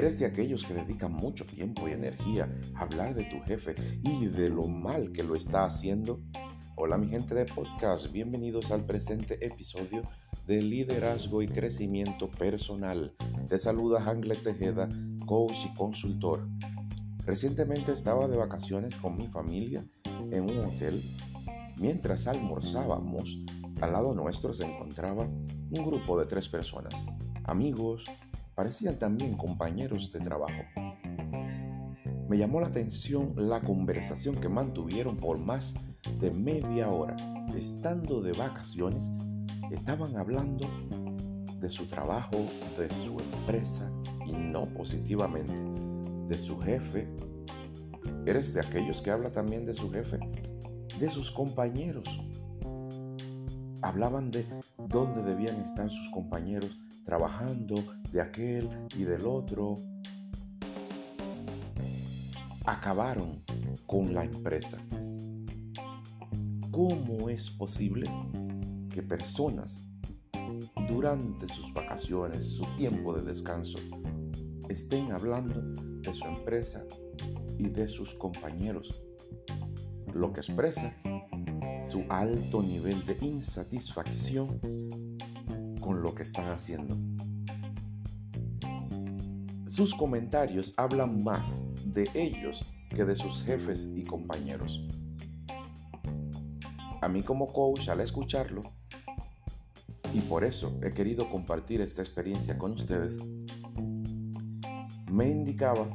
¿Eres de aquellos que dedican mucho tiempo y energía a hablar de tu jefe y de lo mal que lo está haciendo? Hola mi gente de podcast, bienvenidos al presente episodio de Liderazgo y Crecimiento Personal. Te saluda Hangle Tejeda, coach y consultor. Recientemente estaba de vacaciones con mi familia en un hotel. Mientras almorzábamos, al lado nuestro se encontraba un grupo de tres personas, amigos, parecían también compañeros de trabajo. Me llamó la atención la conversación que mantuvieron por más de media hora. Estando de vacaciones, estaban hablando de su trabajo, de su empresa y no positivamente de su jefe. ¿Eres de aquellos que habla también de su jefe? De sus compañeros. Hablaban de dónde debían estar sus compañeros trabajando de aquel y del otro. Acabaron con la empresa. ¿Cómo es posible que personas durante sus vacaciones, su tiempo de descanso, estén hablando de su empresa y de sus compañeros? Lo que expresa su alto nivel de insatisfacción con lo que están haciendo. Sus comentarios hablan más de ellos que de sus jefes y compañeros. A mí como coach al escucharlo, y por eso he querido compartir esta experiencia con ustedes, me indicaba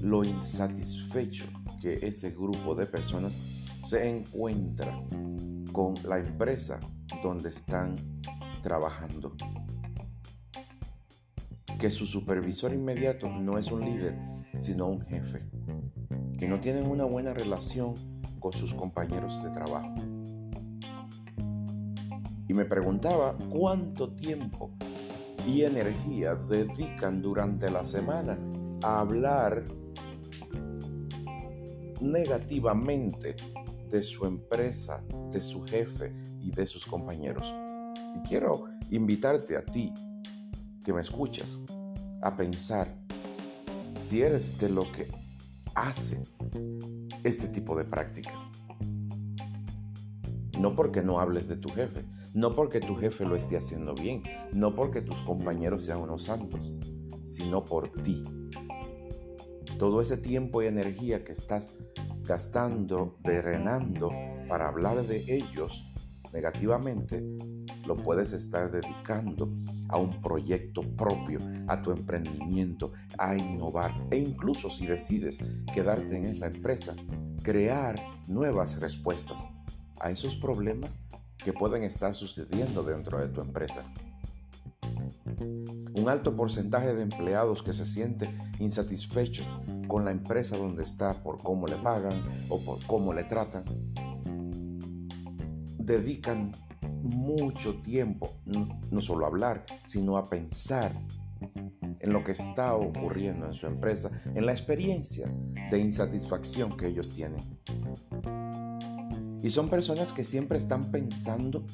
lo insatisfecho que ese grupo de personas se encuentra con la empresa donde están trabajando. Que su supervisor inmediato no es un líder, sino un jefe. Que no tienen una buena relación con sus compañeros de trabajo. Y me preguntaba cuánto tiempo y energía dedican durante la semana a hablar negativamente de su empresa, de su jefe y de sus compañeros. Y quiero invitarte a ti que me escuchas a pensar si eres de lo que hace este tipo de práctica. No porque no hables de tu jefe, no porque tu jefe lo esté haciendo bien, no porque tus compañeros sean unos santos, sino por ti. Todo ese tiempo y energía que estás gastando, drenando para hablar de ellos negativamente, lo puedes estar dedicando a un proyecto propio, a tu emprendimiento, a innovar e incluso si decides quedarte en esa empresa, crear nuevas respuestas a esos problemas que pueden estar sucediendo dentro de tu empresa. Un alto porcentaje de empleados que se siente insatisfechos con la empresa donde está por cómo le pagan o por cómo le tratan, dedican mucho tiempo, no solo a hablar, sino a pensar en lo que está ocurriendo en su empresa, en la experiencia de insatisfacción que ellos tienen. Y son personas que siempre están pensando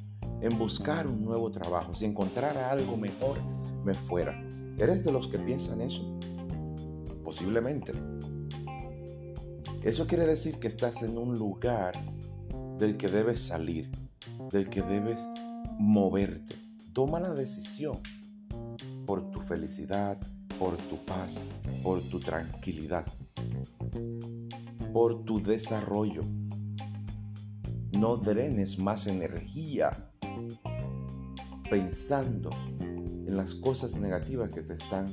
en buscar un nuevo trabajo. Si encontrara algo mejor, me fuera. ¿Eres de los que piensan eso? Posiblemente. Eso quiere decir que estás en un lugar del que debes salir, del que debes moverte. Toma la decisión por tu felicidad, por tu paz, por tu tranquilidad, por tu desarrollo. No drenes más energía pensando en las cosas negativas que te están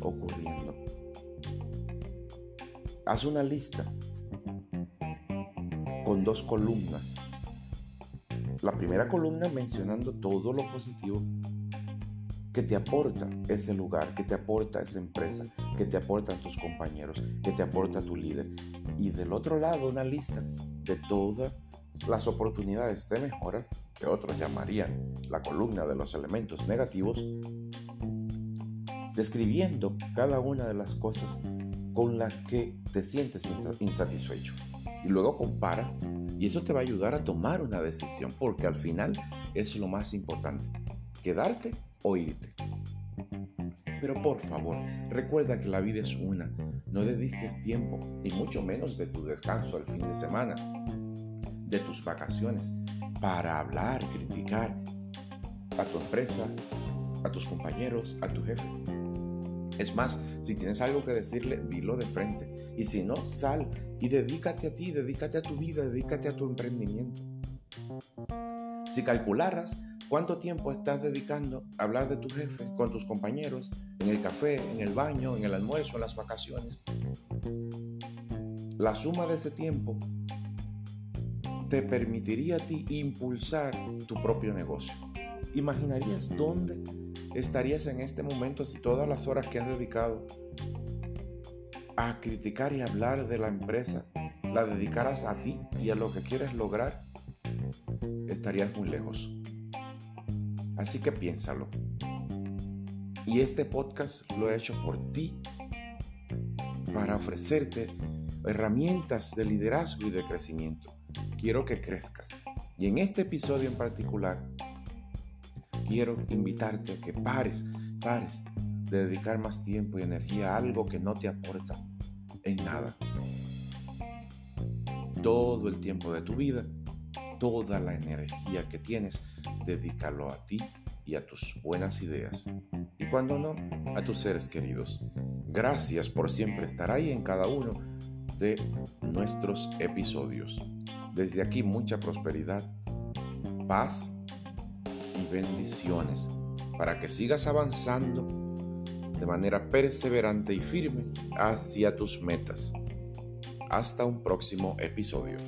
ocurriendo. Haz una lista con dos columnas la primera columna mencionando todo lo positivo que te aporta ese lugar, que te aporta esa empresa, que te aportan tus compañeros, que te aporta tu líder. Y del otro lado una lista de todas las oportunidades de mejora que otros llamarían la columna de los elementos negativos, describiendo cada una de las cosas con las que te sientes insatisfecho. Y luego compara y eso te va a ayudar a tomar una decisión, porque al final es lo más importante, quedarte o irte. Pero por favor, recuerda que la vida es una. No dediques tiempo, y mucho menos de tu descanso al fin de semana, de tus vacaciones, para hablar, criticar a tu empresa, a tus compañeros, a tu jefe. Es más, si tienes algo que decirle, dilo de frente. Y si no, sal y dedícate a ti, dedícate a tu vida, dedícate a tu emprendimiento. Si calcularas cuánto tiempo estás dedicando a hablar de tu jefe con tus compañeros, en el café, en el baño, en el almuerzo, en las vacaciones, la suma de ese tiempo te permitiría a ti impulsar tu propio negocio. ¿Imaginarías dónde estarías en este momento si todas las horas que has dedicado a criticar y hablar de la empresa la dedicaras a ti y a lo que quieres lograr? Estarías muy lejos. Así que piénsalo. Y este podcast lo he hecho por ti para ofrecerte herramientas de liderazgo y de crecimiento. Quiero que crezcas. Y en este episodio en particular, quiero invitarte a que pares, pares de dedicar más tiempo y energía a algo que no te aporta en nada. Todo el tiempo de tu vida, toda la energía que tienes, dedícalo a ti y a tus buenas ideas. Y cuando no, a tus seres queridos. Gracias por siempre estar ahí en cada uno de nuestros episodios. Desde aquí mucha prosperidad, paz y bendiciones para que sigas avanzando de manera perseverante y firme hacia tus metas. Hasta un próximo episodio.